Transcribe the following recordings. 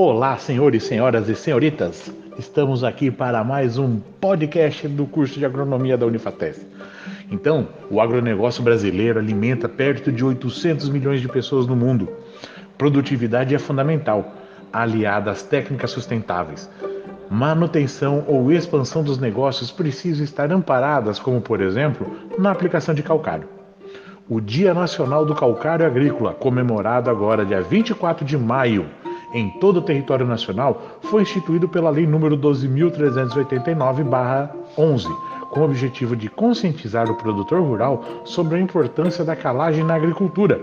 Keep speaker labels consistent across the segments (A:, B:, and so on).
A: Olá, senhores, senhoras e senhoritas. Estamos aqui para mais um podcast do curso de agronomia da Unifates. Então, o agronegócio brasileiro alimenta perto de 800 milhões de pessoas no mundo. Produtividade é fundamental, aliada às técnicas sustentáveis. Manutenção ou expansão dos negócios precisam estar amparadas, como por exemplo, na aplicação de calcário. O Dia Nacional do Calcário Agrícola, comemorado agora dia 24 de maio, em todo o território nacional, foi instituído pela Lei nº 12.389-11, com o objetivo de conscientizar o produtor rural sobre a importância da calagem na agricultura.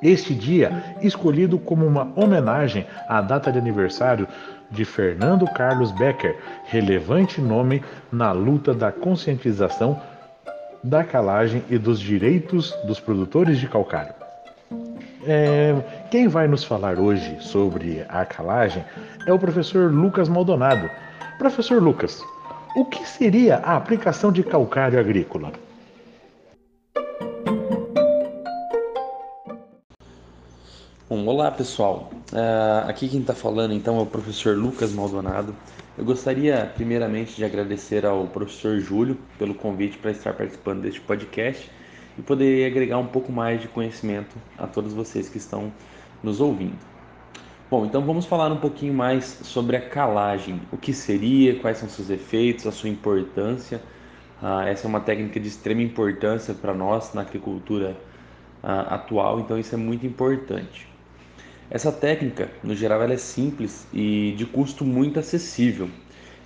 A: Este dia, escolhido como uma homenagem à data de aniversário de Fernando Carlos Becker, relevante nome na luta da conscientização da calagem e dos direitos dos produtores de calcário. É, quem vai nos falar hoje sobre a calagem é o professor Lucas Maldonado. Professor Lucas, o que seria a aplicação de calcário agrícola?
B: Bom, olá pessoal. Uh, aqui quem está falando então é o professor Lucas Maldonado. Eu gostaria primeiramente de agradecer ao professor Júlio pelo convite para estar participando deste podcast e poder agregar um pouco mais de conhecimento a todos vocês que estão nos ouvindo. Bom, então vamos falar um pouquinho mais sobre a calagem, o que seria, quais são seus efeitos, a sua importância. Ah, essa é uma técnica de extrema importância para nós na agricultura ah, atual, então isso é muito importante. Essa técnica, no geral, ela é simples e de custo muito acessível.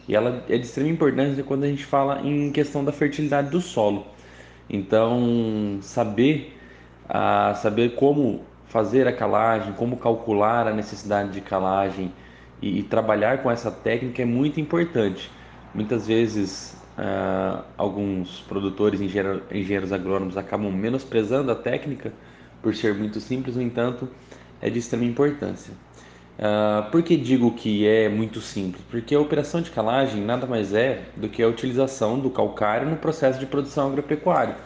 B: E ela é de extrema importância quando a gente fala em questão da fertilidade do solo. Então, saber, ah, saber como fazer a calagem, como calcular a necessidade de calagem e, e trabalhar com essa técnica é muito importante. Muitas vezes, ah, alguns produtores, engenheiros, engenheiros agrônomos, acabam menosprezando a técnica por ser muito simples, no entanto, é de extrema importância. Uh, por que digo que é muito simples? Porque a operação de calagem nada mais é do que a utilização do calcário no processo de produção agropecuária.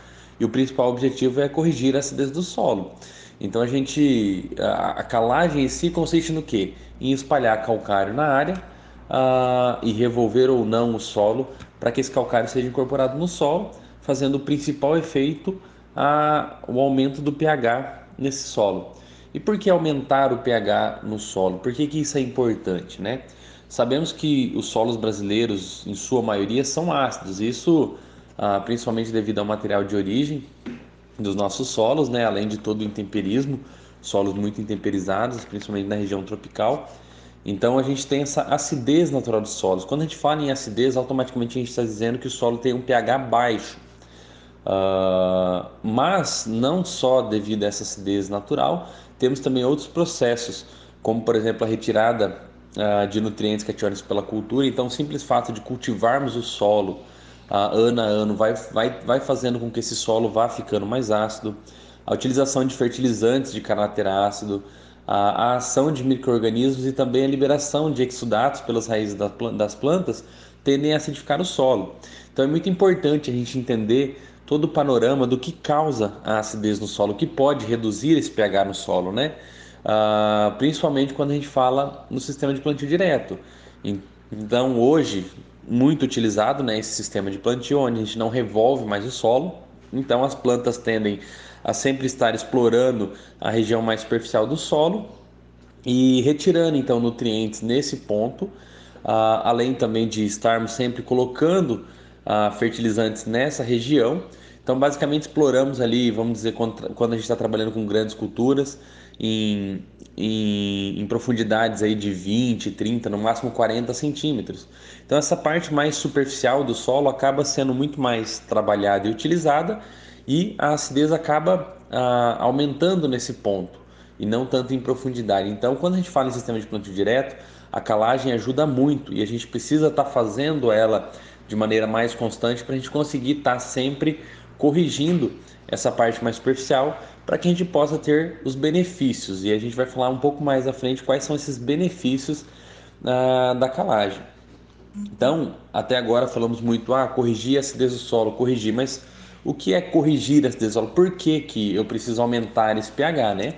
B: E o principal objetivo é corrigir a acidez do solo. Então a gente a, a calagem em si consiste no que? Em espalhar calcário na área uh, e revolver ou não o solo para que esse calcário seja incorporado no solo, fazendo o principal efeito uh, o aumento do pH nesse solo. E por que aumentar o pH no solo? Por que, que isso é importante, né? Sabemos que os solos brasileiros, em sua maioria, são ácidos. Isso ah, principalmente devido ao material de origem dos nossos solos, né? além de todo o intemperismo, solos muito intemperizados, principalmente na região tropical. Então a gente tem essa acidez natural dos solos. Quando a gente fala em acidez, automaticamente a gente está dizendo que o solo tem um pH baixo. Uh, mas não só devido a essa acidez natural, temos também outros processos, como por exemplo a retirada uh, de nutrientes cationados pela cultura. Então, o simples fato de cultivarmos o solo uh, ano a ano vai, vai, vai fazendo com que esse solo vá ficando mais ácido. A utilização de fertilizantes de caráter ácido, a, a ação de micro-organismos e também a liberação de exudatos pelas raízes das plantas tendem a acidificar o solo. Então é muito importante a gente entender todo o panorama do que causa a acidez no solo, que pode reduzir esse pH no solo, né? Ah, principalmente quando a gente fala no sistema de plantio direto. Então, hoje, muito utilizado né, esse sistema de plantio, onde a gente não revolve mais o solo, então as plantas tendem a sempre estar explorando a região mais superficial do solo e retirando então nutrientes nesse ponto, ah, além também de estarmos sempre colocando uh, fertilizantes nessa região. Então, basicamente, exploramos ali, vamos dizer, quando, quando a gente está trabalhando com grandes culturas, em, em, em, profundidades aí de 20, 30, no máximo 40 centímetros. Então, essa parte mais superficial do solo acaba sendo muito mais trabalhada e utilizada, e a acidez acaba ah, aumentando nesse ponto, e não tanto em profundidade. Então, quando a gente fala em sistema de plantio direto, a calagem ajuda muito e a gente precisa estar tá fazendo ela de maneira mais constante para a gente conseguir estar tá sempre corrigindo essa parte mais superficial para que a gente possa ter os benefícios. E a gente vai falar um pouco mais à frente quais são esses benefícios uh, da calagem. Então, até agora falamos muito, ah, corrigir a acidez do solo, corrigir, mas o que é corrigir a acidez do solo? Por que, que eu preciso aumentar esse pH, né?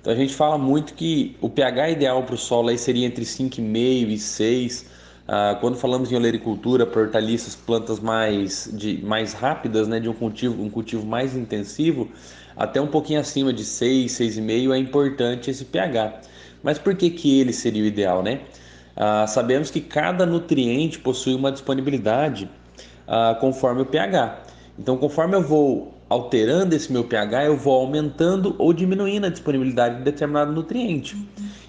B: Então a gente fala muito que o pH ideal para o solo aí seria entre 5,5 e 6. Ah, quando falamos em olericultura, para hortaliças, plantas mais, de, mais rápidas, né, de um cultivo, um cultivo mais intensivo, até um pouquinho acima de 6, 6,5 é importante esse pH. Mas por que, que ele seria o ideal, né? Ah, sabemos que cada nutriente possui uma disponibilidade ah, conforme o pH. Então, conforme eu vou alterando esse meu pH, eu vou aumentando ou diminuindo a disponibilidade de determinado nutriente.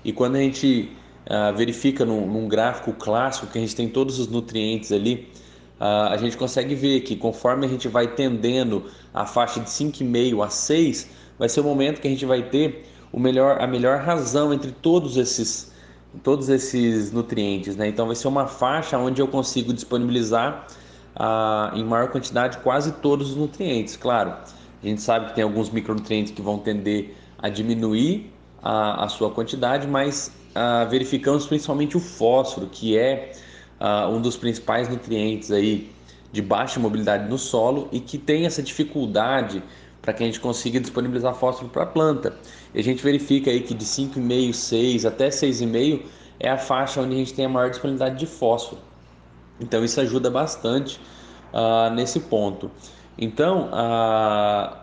B: E quando a gente uh, verifica num, num, gráfico clássico que a gente tem todos os nutrientes ali, uh, a gente consegue ver que conforme a gente vai tendendo a faixa de 5,5 a 6, vai ser o momento que a gente vai ter o melhor, a melhor razão entre todos esses, todos esses nutrientes. Né? Então vai ser uma faixa onde eu consigo disponibilizar ah, em maior quantidade quase todos os nutrientes. Claro, a gente sabe que tem alguns micronutrientes que vão tender a diminuir a, a sua quantidade, mas ah, verificamos principalmente o fósforo, que é ah, um dos principais nutrientes aí de baixa mobilidade no solo e que tem essa dificuldade para que a gente consiga disponibilizar fósforo para a planta. E a gente verifica aí que de 5,5, 6 até 6,5 é a faixa onde a gente tem a maior disponibilidade de fósforo. Então isso ajuda bastante uh, nesse ponto. Então, uh,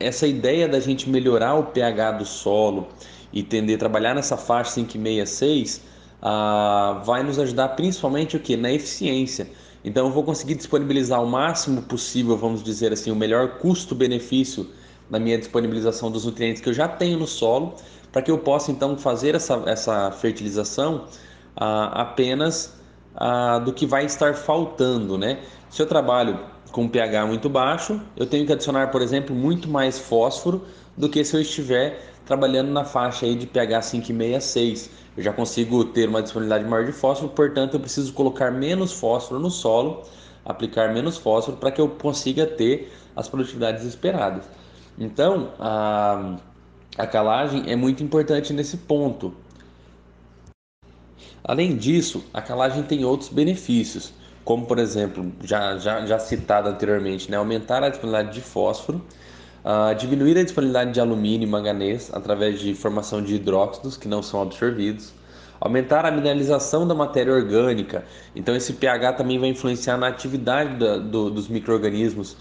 B: essa ideia da gente melhorar o pH do solo e tender a trabalhar nessa faixa 5,66 uh, vai nos ajudar principalmente o que? Na eficiência. Então eu vou conseguir disponibilizar o máximo possível, vamos dizer assim, o melhor custo-benefício na minha disponibilização dos nutrientes que eu já tenho no solo, para que eu possa então fazer essa, essa fertilização uh, apenas ah, do que vai estar faltando, né? Se eu trabalho com pH muito baixo, eu tenho que adicionar, por exemplo, muito mais fósforo do que se eu estiver trabalhando na faixa aí de pH 5,6 a 6. Eu já consigo ter uma disponibilidade maior de fósforo, portanto, eu preciso colocar menos fósforo no solo, aplicar menos fósforo para que eu consiga ter as produtividades esperadas. Então, a, a calagem é muito importante nesse ponto. Além disso, a calagem tem outros benefícios, como por exemplo, já, já, já citado anteriormente, né? aumentar a disponibilidade de fósforo, uh, diminuir a disponibilidade de alumínio e manganês através de formação de hidróxidos que não são absorvidos, aumentar a mineralização da matéria orgânica. Então, esse pH também vai influenciar na atividade da, do, dos micro-organismos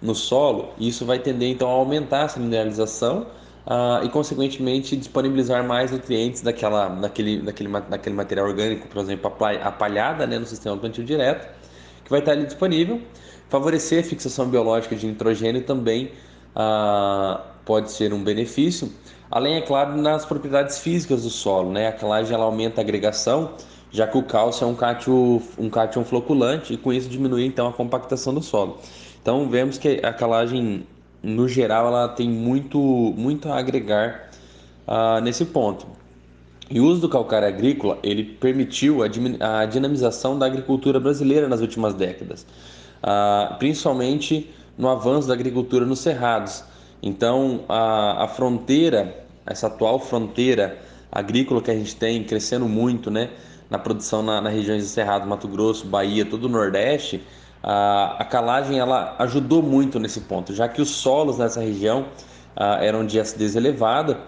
B: no solo, e isso vai tender então a aumentar essa mineralização uh, e, consequentemente, disponibilizar mais nutrientes daquela, daquele, daquele, daquele material orgânico, por exemplo, a palhada né, no sistema plantio direto, que vai estar ali disponível. Favorecer a fixação biológica de nitrogênio também uh, pode ser um benefício, além, é claro, nas propriedades físicas do solo. Né? A calagem ela aumenta a agregação, já que o cálcio é um cátion, um cátion floculante e com isso diminui então a compactação do solo. Então vemos que a calagem no geral, ela tem muito, muito a agregar uh, nesse ponto. E o uso do calcário agrícola ele permitiu a, a dinamização da agricultura brasileira nas últimas décadas, uh, principalmente no avanço da agricultura nos cerrados. Então, a, a fronteira, essa atual fronteira agrícola que a gente tem crescendo muito, né, na produção na, nas regiões de Cerrado, Mato Grosso, Bahia, todo o Nordeste, a, a calagem ela ajudou muito nesse ponto, já que os solos nessa região eram de acidez elevada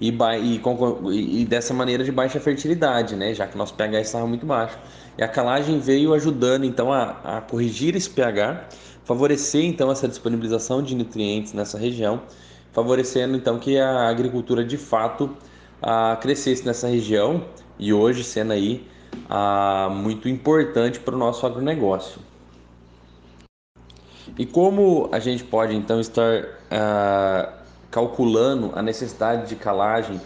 B: e, e, e, dessa maneira de baixa fertilidade, né? já que nosso pH estava muito baixo. E a calagem veio ajudando então a, a corrigir esse pH, favorecer então essa disponibilização de nutrientes nessa região, favorecendo então que a agricultura de fato ah, crescesse nessa região e hoje sendo aí ah, muito importante para o nosso agronegócio. E como a gente pode então estar uh, calculando a necessidade de calagem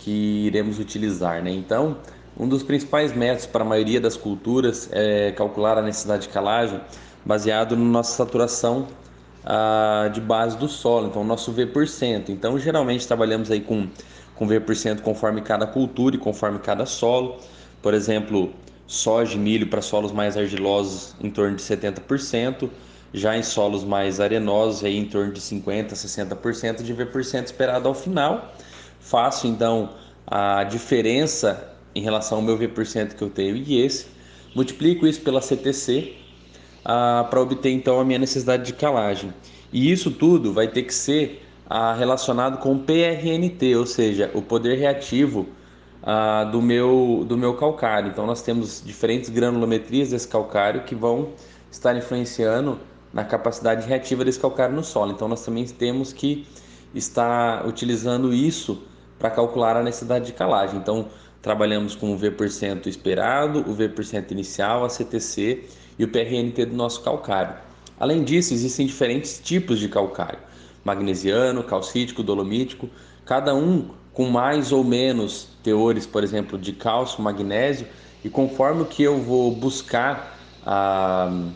B: que iremos utilizar, né? Então, um dos principais métodos para a maioria das culturas é calcular a necessidade de calagem baseado na nossa saturação uh, de base do solo, então nosso V%. Então, geralmente trabalhamos aí com, com V% conforme cada cultura e conforme cada solo. Por exemplo, soja e milho para solos mais argilosos em torno de 70%, já em solos mais arenosos, aí em torno de 50%, 60% de V% esperado ao final. Faço então a diferença em relação ao meu V% que eu tenho e esse, multiplico isso pela CTC ah, para obter então a minha necessidade de calagem. E isso tudo vai ter que ser ah, relacionado com o PRNT, ou seja, o poder reativo ah, do, meu, do meu calcário. Então, nós temos diferentes granulometrias desse calcário que vão estar influenciando na capacidade reativa desse calcário no solo. Então, nós também temos que estar utilizando isso para calcular a necessidade de calagem. Então, trabalhamos com o V% esperado, o V% inicial, a CTC e o PRNT do nosso calcário. Além disso, existem diferentes tipos de calcário: magnesiano, calcítico, dolomítico, cada um com mais ou menos teores, por exemplo, de cálcio, magnésio, e conforme que eu vou buscar ah,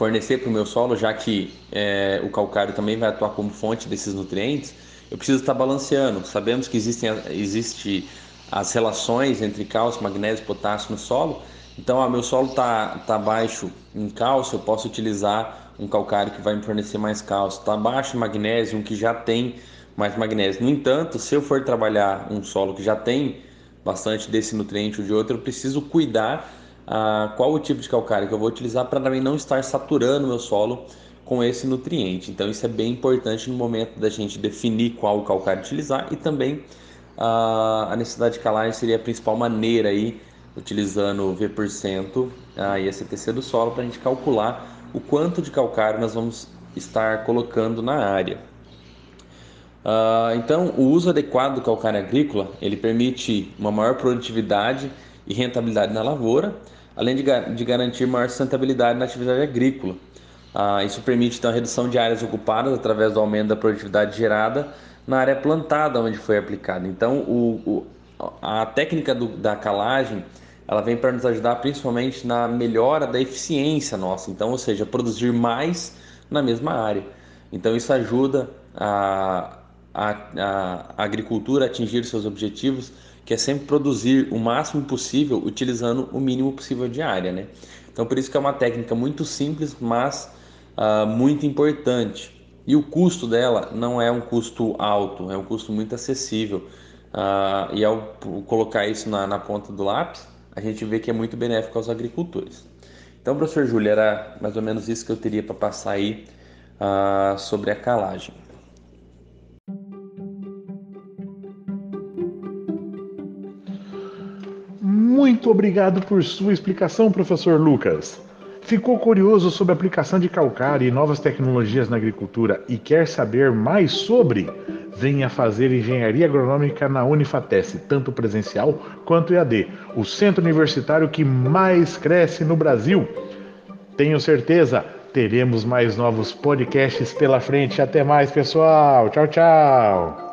B: fornecer para o meu solo, já que é, o calcário também vai atuar como fonte desses nutrientes, eu preciso estar balanceando. Sabemos que existem existe as relações entre cálcio, magnésio e potássio no solo. Então, o meu solo está tá baixo em cálcio, eu posso utilizar um calcário que vai me fornecer mais cálcio. Está baixo em magnésio, um que já tem mais magnésio. No entanto, se eu for trabalhar um solo que já tem bastante desse nutriente ou de outro, eu preciso cuidar ah, qual o tipo de calcário que eu vou utilizar para também não estar saturando meu solo com esse nutriente. Então isso é bem importante no momento da gente definir qual calcário utilizar e também ah, a necessidade de calagem seria a principal maneira aí, utilizando o V% ah, e a CTC do solo para a gente calcular o quanto de calcário nós vamos estar colocando na área. Uh, então, o uso adequado do calcário agrícola ele permite uma maior produtividade e rentabilidade na lavoura, além de, de garantir maior sustentabilidade na atividade agrícola. Uh, isso permite então a redução de áreas ocupadas através do aumento da produtividade gerada na área plantada onde foi aplicada. Então, o, o, a técnica do, da calagem ela vem para nos ajudar principalmente na melhora da eficiência nossa. Então, ou seja, produzir mais na mesma área. Então, isso ajuda a, a, a agricultura a atingir seus objetivos, que é sempre produzir o máximo possível utilizando o mínimo possível de área, né? Então, por isso que é uma técnica muito simples, mas uh, muito importante. E o custo dela não é um custo alto, é um custo muito acessível. Uh, e ao colocar isso na, na, ponta do lápis, a gente vê que é muito benéfico aos agricultores. Então, professor Júlio, era mais ou menos isso que eu teria para passar aí uh, sobre a calagem.
A: Muito obrigado por sua explicação, professor Lucas. Ficou curioso sobre a aplicação de calcário e novas tecnologias na agricultura e quer saber mais sobre? Venha fazer engenharia agronômica na Unifatesc, tanto presencial quanto EAD, o centro universitário que mais cresce no Brasil. Tenho certeza, teremos mais novos podcasts pela frente. Até mais, pessoal. Tchau, tchau.